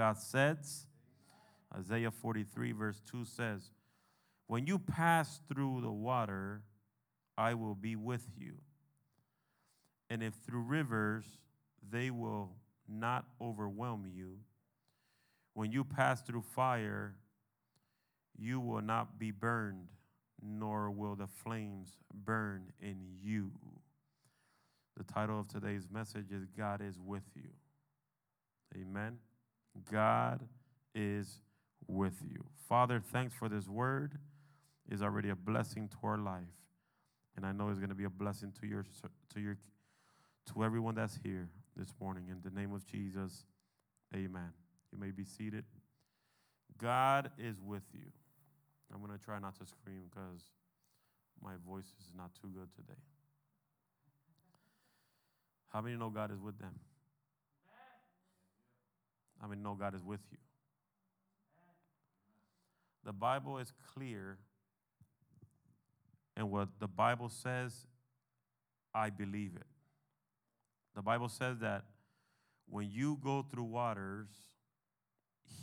God says. Isaiah 43, verse 2 says, When you pass through the water, I will be with you. And if through rivers, they will not overwhelm you. When you pass through fire, you will not be burned, nor will the flames burn in you. The title of today's message is God is with you. Amen. God is with you. Father, thanks for this word. Is already a blessing to our life. And I know it's going to be a blessing to your to your to everyone that's here this morning. In the name of Jesus, amen. You may be seated. God is with you. I'm going to try not to scream because my voice is not too good today. How many know God is with them? How mean, know God is with you? The Bible is clear, and what the Bible says, I believe it. The Bible says that when you go through waters,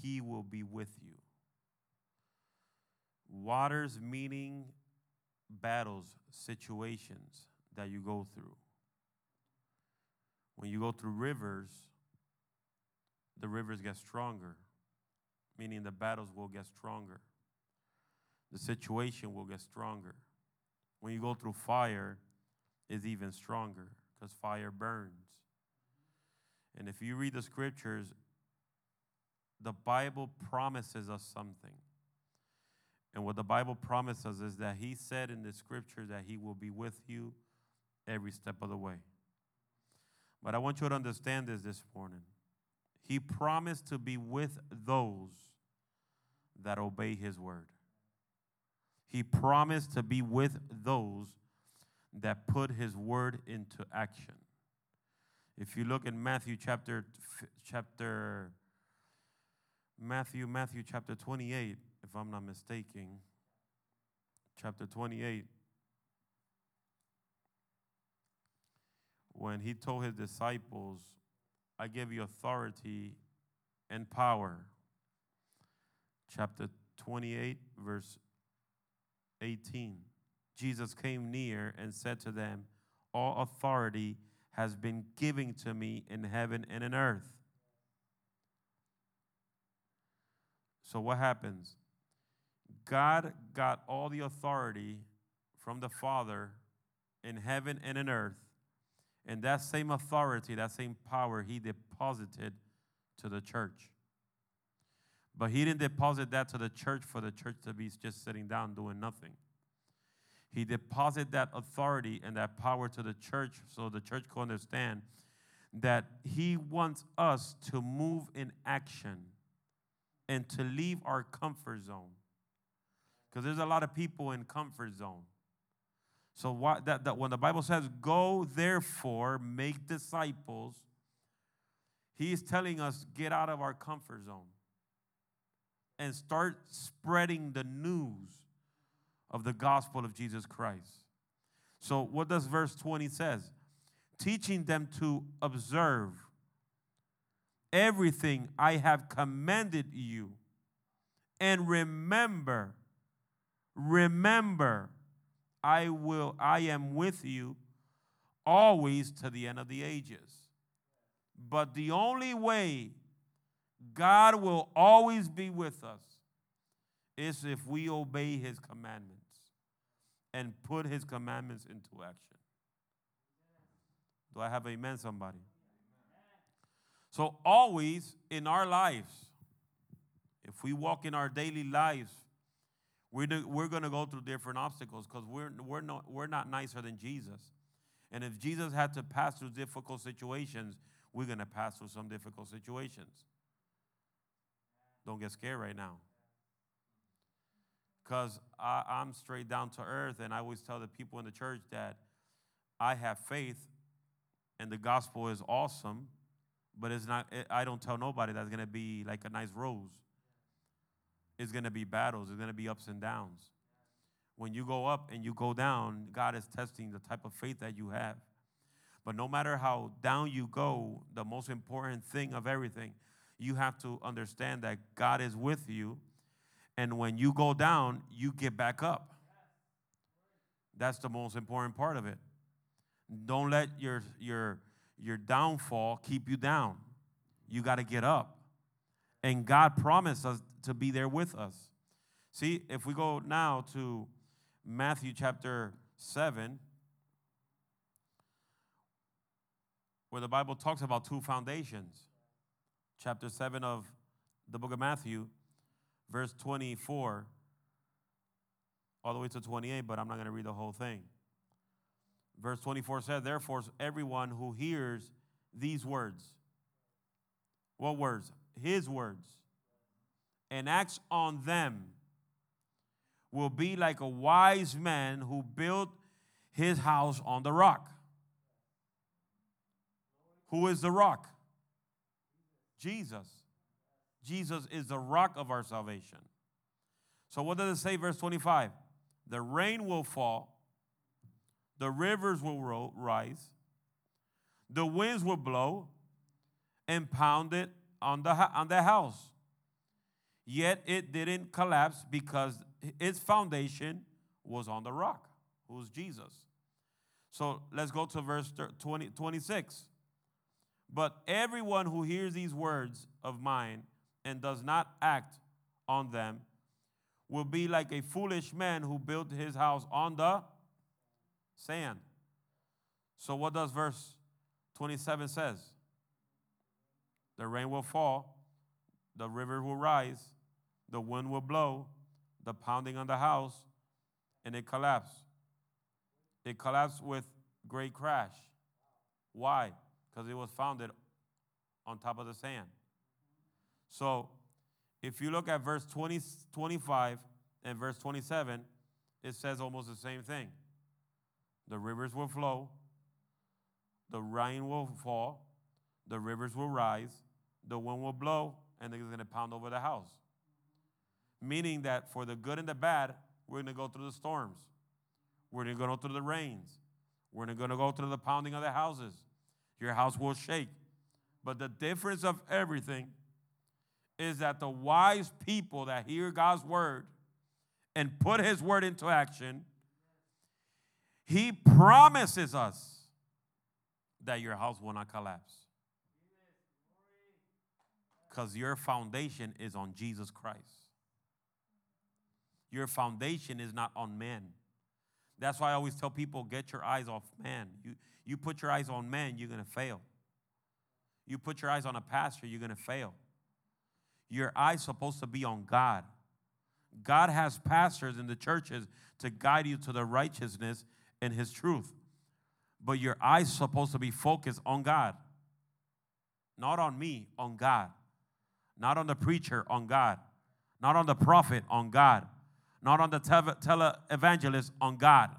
He will be with you. Waters meaning battles, situations that you go through. When you go through rivers, the rivers get stronger, meaning the battles will get stronger. The situation will get stronger. When you go through fire, it's even stronger because fire burns. And if you read the scriptures, the Bible promises us something. And what the Bible promises is that He said in the scripture that He will be with you every step of the way. But I want you to understand this this morning. He promised to be with those that obey His word. He promised to be with those that put His word into action. If you look in Matthew chapter chapter Matthew Matthew chapter 28, if I'm not mistaken, chapter 28 when he told his disciples, I give you authority and power. Chapter 28, verse 18. Jesus came near and said to them, All authority has been given to me in heaven and in earth. So, what happens? God got all the authority from the Father in heaven and in earth. And that same authority, that same power, He deposited to the church. But He didn't deposit that to the church for the church to be just sitting down doing nothing. He deposited that authority and that power to the church so the church can understand that He wants us to move in action and to leave our comfort zone. Because there's a lot of people in comfort zone. So what, that, that when the Bible says, go therefore, make disciples, He is telling us, get out of our comfort zone and start spreading the news of the gospel of Jesus Christ. So what does verse 20 says? Teaching them to observe everything I have commanded you. And remember, remember, I will, I am with you always to the end of the ages. But the only way God will always be with us is if we obey his commandments and put his commandments into action. Do I have a amen, somebody? So, always in our lives, if we walk in our daily lives, we're, we're going to go through different obstacles because we're, we're, not, we're not nicer than Jesus. And if Jesus had to pass through difficult situations, we're going to pass through some difficult situations. Don't get scared right now. Because I'm straight down to earth, and I always tell the people in the church that I have faith and the gospel is awesome, but it's not, I don't tell nobody that's going to be like a nice rose. It's going to be battles, it's going to be ups and downs. When you go up and you go down, God is testing the type of faith that you have. But no matter how down you go, the most important thing of everything, you have to understand that God is with you. And when you go down, you get back up. That's the most important part of it. Don't let your, your, your downfall keep you down. You got to get up. And God promised us to be there with us. See, if we go now to Matthew chapter 7, where the Bible talks about two foundations. Chapter 7 of the book of Matthew, verse 24, all the way to 28, but I'm not going to read the whole thing. Verse 24 says, Therefore, everyone who hears these words, what words? His words, and acts on them will be like a wise man who built his house on the rock. Who is the rock? Jesus. Jesus is the rock of our salvation. So, what does it say, verse 25? The rain will fall, the rivers will ro- rise, the winds will blow and pound it on the, on the house. Yet it didn't collapse because its foundation was on the rock, who's Jesus. So let's go to verse 20, 26. But everyone who hears these words of mine and does not act on them will be like a foolish man who built his house on the sand. So what does verse 27 says? The rain will fall, the river will rise, the wind will blow, the pounding on the house, and it collapsed. It collapsed with great crash. Why? because it was founded on top of the sand. So if you look at verse 20, 25 and verse 27, it says almost the same thing. The rivers will flow, the rain will fall, the rivers will rise, the wind will blow, and it's going to pound over the house. Meaning that for the good and the bad, we're going to go through the storms. We're going to go through the rains. We're going to go through the pounding of the houses your house will shake. But the difference of everything is that the wise people that hear God's word and put his word into action, he promises us that your house will not collapse. Because your foundation is on Jesus Christ. Your foundation is not on men. That's why I always tell people get your eyes off man. You, you put your eyes on man, you're going to fail. You put your eyes on a pastor, you're going to fail. Your eyes supposed to be on God. God has pastors in the churches to guide you to the righteousness and his truth. But your eyes supposed to be focused on God. Not on me, on God. Not on the preacher, on God. Not on the prophet, on God. Not on the tele evangelist, on God.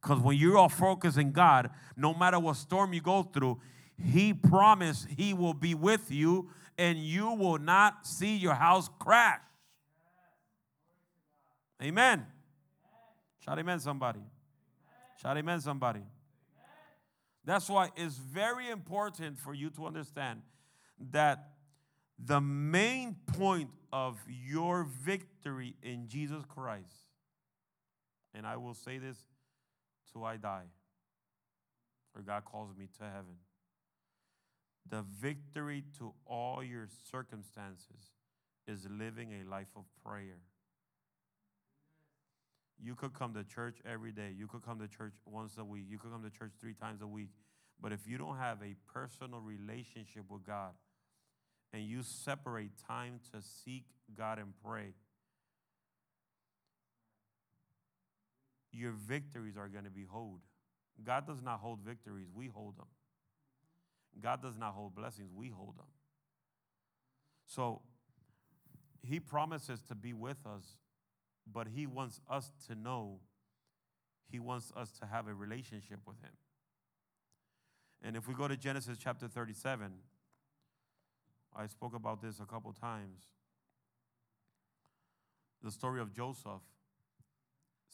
Because when you're all focused in God, no matter what storm you go through, He promised He will be with you and you will not see your house crash. Amen. Shout amen, somebody. Shout amen, somebody. That's why it's very important for you to understand that the main point of your victory in Jesus Christ, and I will say this till I die, or God calls me to heaven. The victory to all your circumstances is living a life of prayer. You could come to church every day. You could come to church once a week. You could come to church three times a week. But if you don't have a personal relationship with God and you separate time to seek God and pray, your victories are going to be hold. God does not hold victories, we hold them. God does not hold blessings, we hold them. So he promises to be with us, but he wants us to know he wants us to have a relationship with him. And if we go to Genesis chapter 37, I spoke about this a couple times. The story of Joseph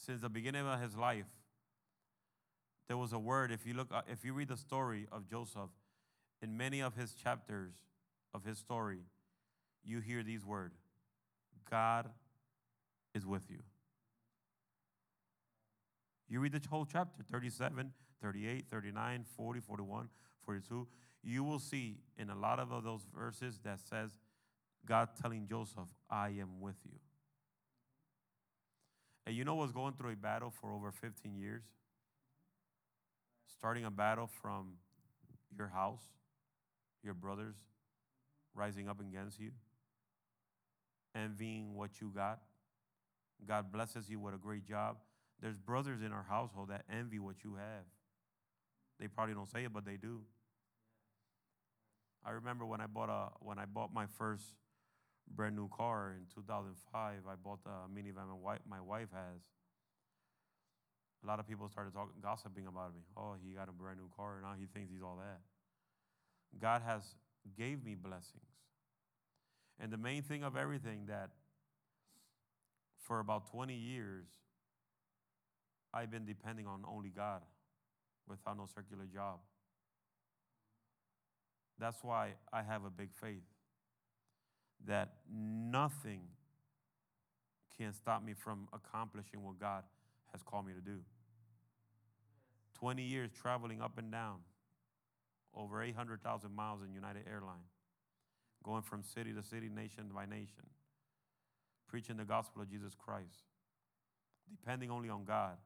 since the beginning of his life, there was a word. If you look, uh, if you read the story of Joseph, in many of his chapters, of his story, you hear these words God is with you. You read the whole chapter 37, 38, 39, 40, 41, 42. You will see in a lot of those verses that says God telling Joseph, I am with you. And you know what's going through a battle for over 15 years? Starting a battle from your house, your brothers rising up against you, envying what you got. God blesses you with a great job. There's brothers in our household that envy what you have. They probably don't say it, but they do. I remember when I bought a when I bought my first brand new car in 2005. I bought a minivan my wife, my wife has. A lot of people started talking, gossiping about me. Oh, he got a brand new car, now he thinks he's all that. God has gave me blessings. And the main thing of everything that for about 20 years, I've been depending on only God without no circular job. That's why I have a big faith that nothing can stop me from accomplishing what God has called me to do. 20 years traveling up and down, over 800,000 miles in United Airlines, going from city to city, nation by nation, preaching the gospel of Jesus Christ, depending only on God,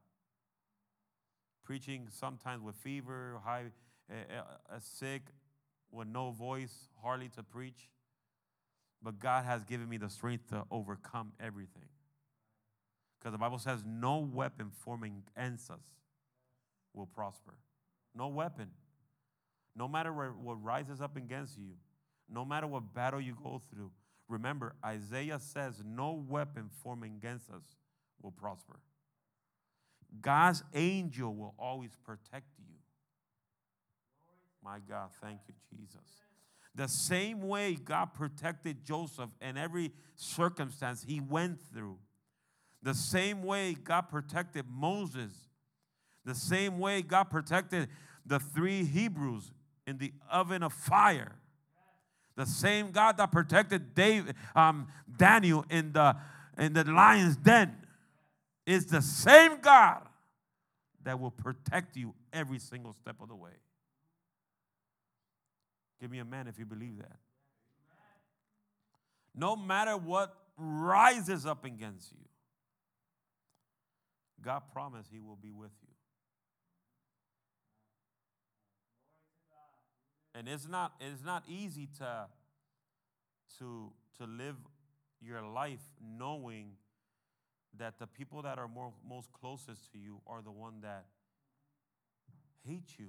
preaching sometimes with fever, high, uh, uh, sick, with no voice, hardly to preach. But God has given me the strength to overcome everything. Because the Bible says, no weapon forming against us will prosper. No weapon. No matter what rises up against you, no matter what battle you go through, remember, Isaiah says, no weapon forming against us will prosper. God's angel will always protect you. My God, thank you, Jesus. The same way God protected Joseph in every circumstance he went through, the same way God protected Moses, the same way God protected the three Hebrews in the oven of fire, the same God that protected David, um, Daniel in the, in the lion's den is the same God that will protect you every single step of the way. Give me a man if you believe that. No matter what rises up against you, God promised He will be with you. And it's not, it's not easy to, to, to live your life knowing that the people that are more, most closest to you are the one that hate you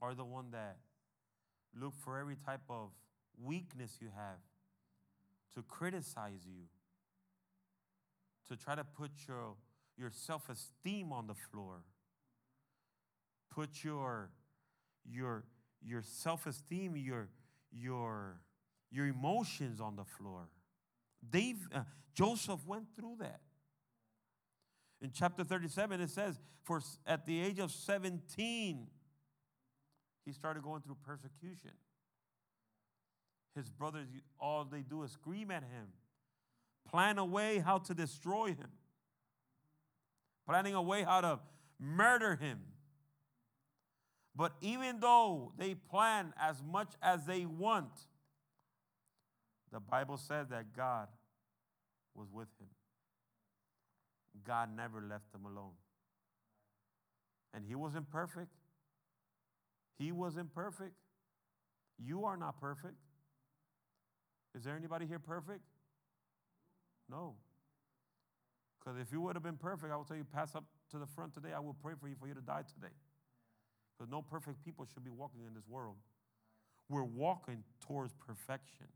are the one that look for every type of weakness you have to criticize you, to try to put your, your self esteem on the floor, put your, your, your self esteem, your, your, your emotions on the floor. Dave, uh, Joseph went through that. In chapter 37, it says, For at the age of 17, he started going through persecution. His brothers, all they do is scream at him, plan a way how to destroy him, planning a way how to murder him. But even though they plan as much as they want, the Bible says that God was with him. God never left him alone. And he wasn't perfect. He was imperfect. You are not perfect. Is there anybody here perfect? No. Because if you would have been perfect, I will tell you, pass up to the front today. I will pray for you for you to die today. Because no perfect people should be walking in this world. We're walking towards perfection.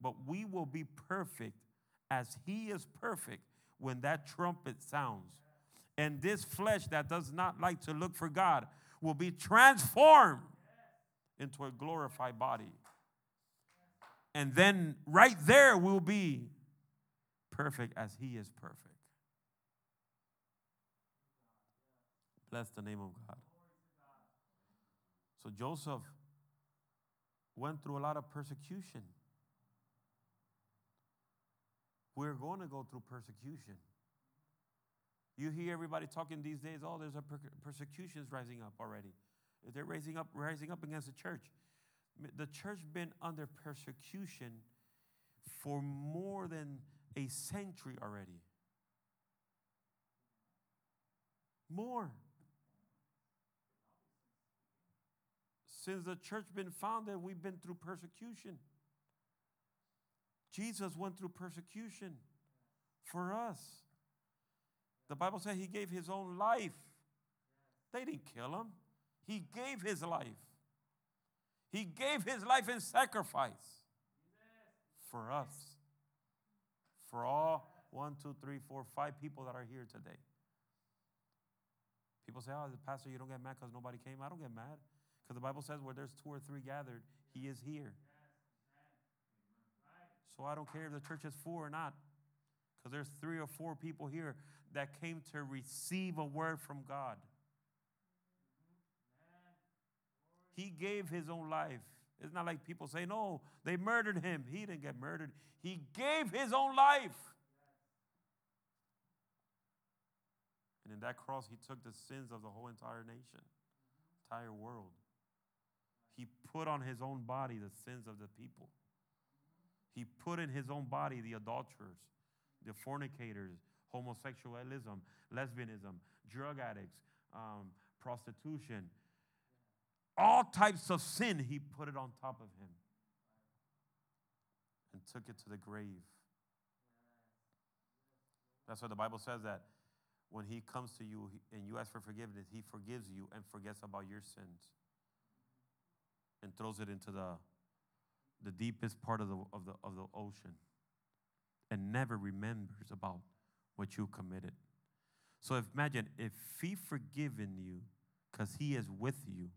But we will be perfect as He is perfect when that trumpet sounds. And this flesh that does not like to look for God will be transformed into a glorified body. And then right there we'll be perfect as He is perfect. Bless the name of God. So Joseph went through a lot of persecution. We're going to go through persecution. You hear everybody talking these days, oh, there's a per- persecutions rising up already. They're raising up, rising up against the church. The church been under persecution for more than a century already. More. Since the church been founded, we've been through persecution. Jesus went through persecution for us. The Bible says he gave his own life. They didn't kill him. He gave his life. He gave his life in sacrifice for us. For all one, two, three, four, five people that are here today. People say, Oh, the pastor, you don't get mad because nobody came. I don't get mad. Because the Bible says where there's two or three gathered, he is here. So I don't care if the church is full or not. Because there's three or four people here that came to receive a word from God. He gave his own life. It's not like people say, no, they murdered him. He didn't get murdered. He gave his own life. And in that cross, he took the sins of the whole entire nation, entire world. He put on his own body the sins of the people. He put in his own body the adulterers, the fornicators, homosexualism, lesbianism, drug addicts, um, prostitution, all types of sin. He put it on top of him and took it to the grave. That's why the Bible says that when he comes to you and you ask for forgiveness, he forgives you and forgets about your sins and throws it into the, the deepest part of the, of, the, of the ocean and never remembers about what you committed. So imagine if he forgiven you because he is with you,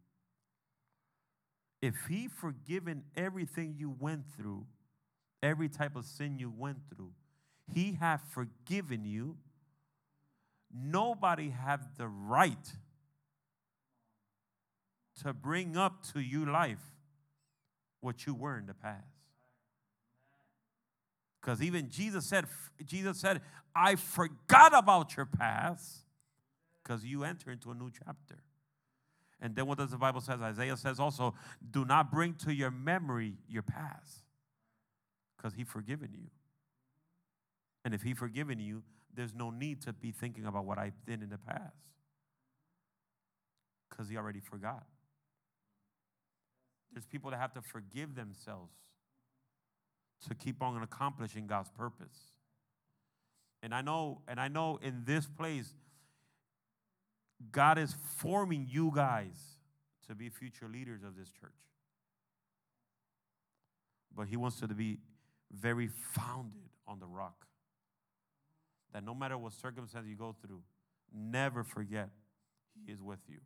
if he forgiven everything you went through, every type of sin you went through, he have forgiven you. Nobody have the right to bring up to you life what you were in the past. Because even Jesus said, Jesus said, I forgot about your past because you enter into a new chapter. And then what does the Bible says? Isaiah says also, do not bring to your memory your past because he forgiven you. And if he forgiven you, there's no need to be thinking about what I did in the past because he already forgot. There's people that have to forgive themselves to keep on accomplishing God's purpose. And I know, and I know in this place, God is forming you guys to be future leaders of this church. But He wants you to be very founded on the rock. That no matter what circumstance you go through, never forget He is with you.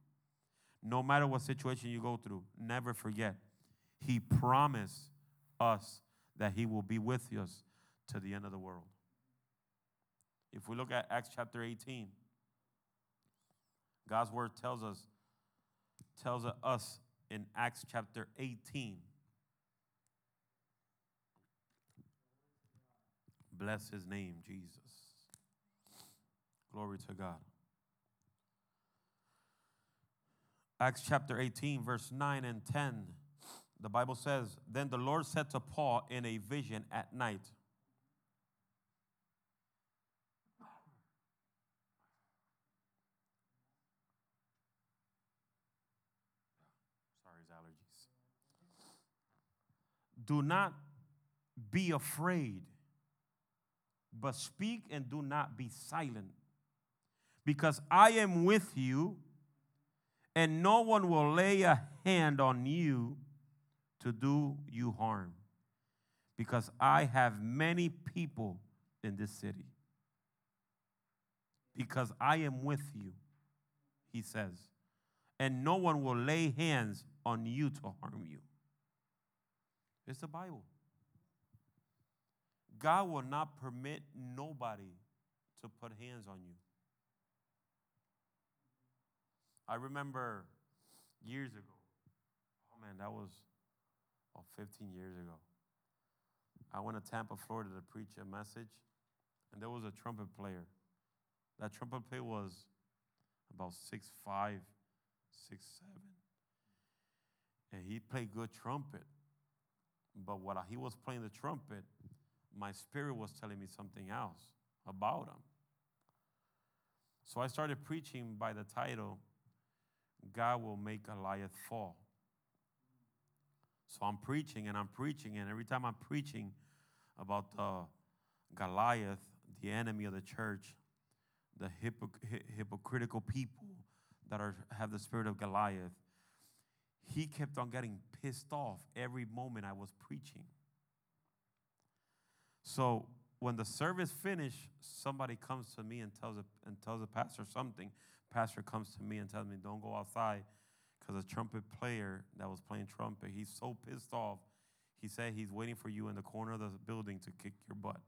No matter what situation you go through, never forget He promised us that He will be with us to the end of the world. If we look at Acts chapter 18, God's word tells us tells us in Acts chapter 18. Bless his name, Jesus. Glory to God. Acts chapter 18, verse 9 and 10. The Bible says, Then the Lord said to Paul in a vision at night, Do not be afraid, but speak and do not be silent, because I am with you, and no one will lay a hand on you to do you harm, because I have many people in this city. Because I am with you, he says, and no one will lay hands on you to harm you. It's the Bible. God will not permit nobody to put hands on you. I remember years ago, oh man, that was about 15 years ago. I went to Tampa, Florida to preach a message, and there was a trumpet player. That trumpet player was about six five, six seven, And he played good trumpet. But while he was playing the trumpet, my spirit was telling me something else about him. So I started preaching by the title, God will make Goliath fall. So I'm preaching and I'm preaching, and every time I'm preaching about the Goliath, the enemy of the church, the hypocritical people that are, have the spirit of Goliath, he kept on getting pissed off every moment I was preaching. So when the service finished, somebody comes to me and tells a, and tells the pastor something. Pastor comes to me and tells me, "Don't go outside," because a trumpet player that was playing trumpet, he's so pissed off. He said he's waiting for you in the corner of the building to kick your butt.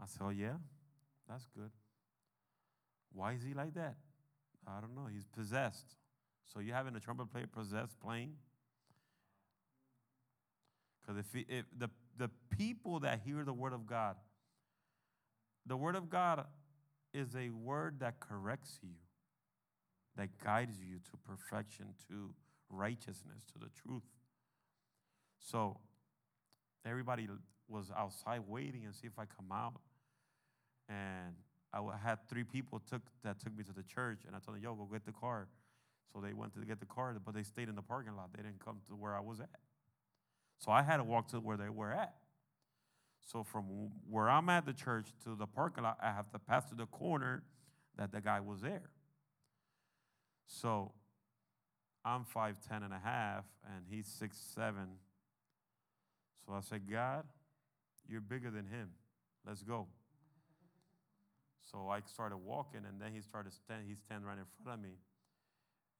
I said, "Oh yeah, that's good." Why is he like that? I don't know. He's possessed. So you having a trumpet player possessed playing? Because if, if the the people that hear the word of God, the word of God is a word that corrects you, that guides you to perfection, to righteousness, to the truth. So everybody was outside waiting and see if I come out. And I had three people took that took me to the church, and I told them, "Yo, go get the car." So they went to get the car, but they stayed in the parking lot. They didn't come to where I was at. So I had to walk to where they were at. So from where I'm at the church to the parking lot, I have to pass to the corner that the guy was there. So I'm 5'10 and a half, and he's 6'7. So I said, God, you're bigger than him. Let's go. So I started walking, and then he started stand, he stand right in front of me.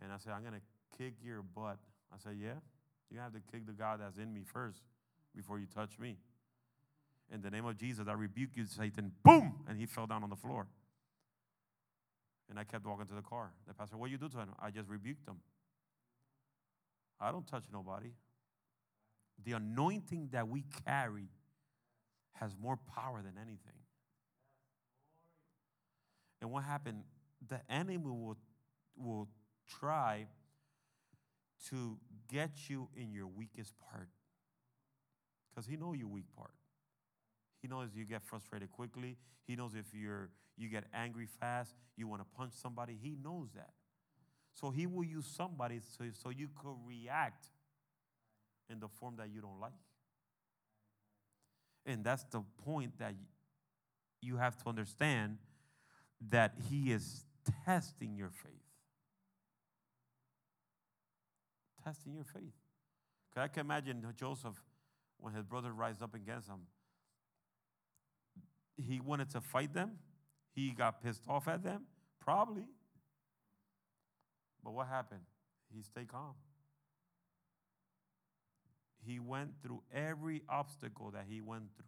And I said, I'm gonna kick your butt. I said, Yeah, you have to kick the God that's in me first before you touch me. In the name of Jesus, I rebuke you, Satan. Boom! And he fell down on the floor. And I kept walking to the car. The pastor, what you do to him? I just rebuked him. I don't touch nobody. The anointing that we carry has more power than anything. And what happened? The enemy will, will try to get you in your weakest part because he know your weak part. He knows you get frustrated quickly. He knows if you're you get angry fast, you want to punch somebody. He knows that. So he will use somebody so, so you could react in the form that you don't like. And that's the point that you have to understand that he is testing your faith. Testing your faith. Because I can imagine Joseph, when his brother rise up against him, he wanted to fight them. He got pissed off at them, probably. But what happened? He stayed calm. He went through every obstacle that he went through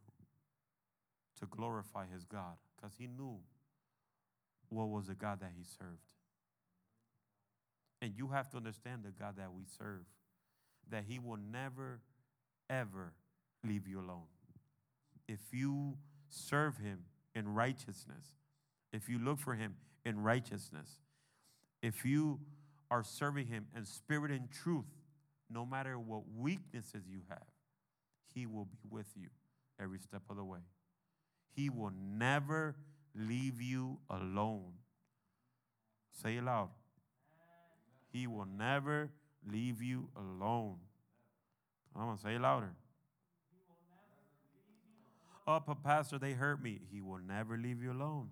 to glorify his God because he knew what was the God that he served. And you have to understand the God that we serve, that he will never, ever leave you alone. If you serve him in righteousness, if you look for him in righteousness, if you are serving him in spirit and truth, no matter what weaknesses you have, he will be with you every step of the way. He will never leave you alone. Say it loud. He will never leave you alone. I'm going to say it louder. Oh, but Pastor, they hurt me. He will never leave you alone.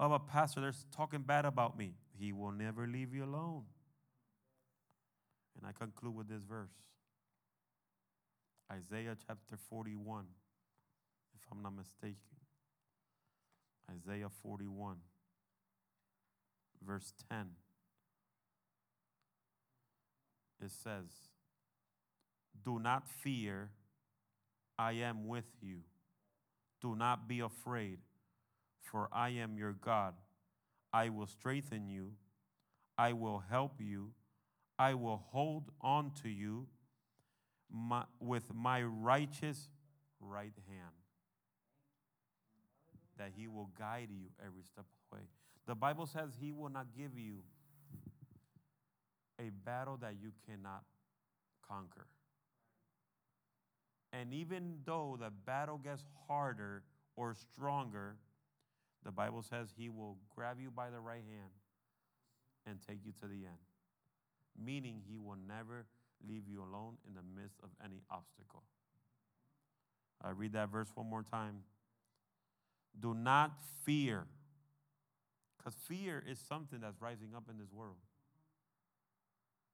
Oh, but Pastor, they're talking bad about me. He will never leave you alone. And I conclude with this verse Isaiah chapter 41, if I'm not mistaken. Isaiah 41, verse 10. It says, Do not fear I am with you. Do not be afraid, for I am your God. I will strengthen you. I will help you. I will hold on to you my, with my righteous right hand. That he will guide you every step of the way. The Bible says he will not give you a battle that you cannot conquer. And even though the battle gets harder or stronger, the Bible says he will grab you by the right hand and take you to the end. Meaning he will never leave you alone in the midst of any obstacle. I read that verse one more time. Do not fear, because fear is something that's rising up in this world.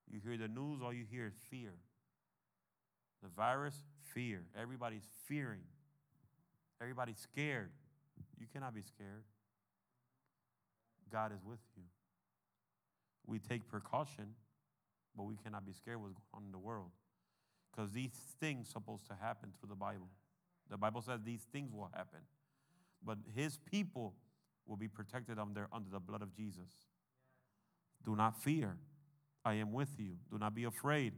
You hear the news, all you hear is fear. The virus, fear. Everybody's fearing. Everybody's scared. You cannot be scared. God is with you. We take precaution, but we cannot be scared what's going on in the world. Because these things supposed to happen through the Bible. The Bible says these things will happen. But his people will be protected under, under the blood of Jesus. Do not fear. I am with you. Do not be afraid,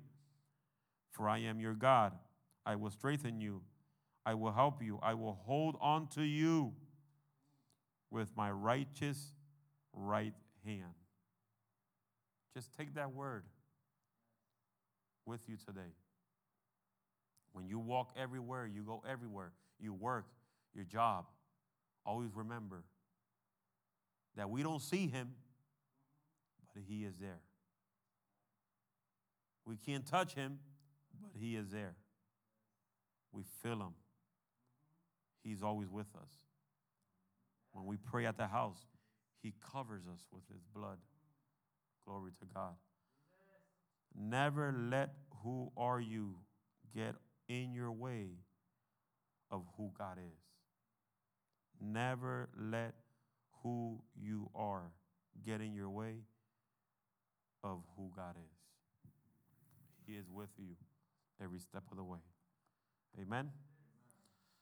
for I am your God. I will strengthen you. I will help you. I will hold on to you with my righteous right hand. Just take that word with you today. When you walk everywhere, you go everywhere, you work, your job, always remember that we don't see him, but he is there. We can't touch him, but he is there. We feel him. He's always with us. When we pray at the house, he covers us with his blood. Glory to God. Never let who are you get in your way of who God is. Never let who you are get in your way of who God is. He is with you every step of the way. Amen.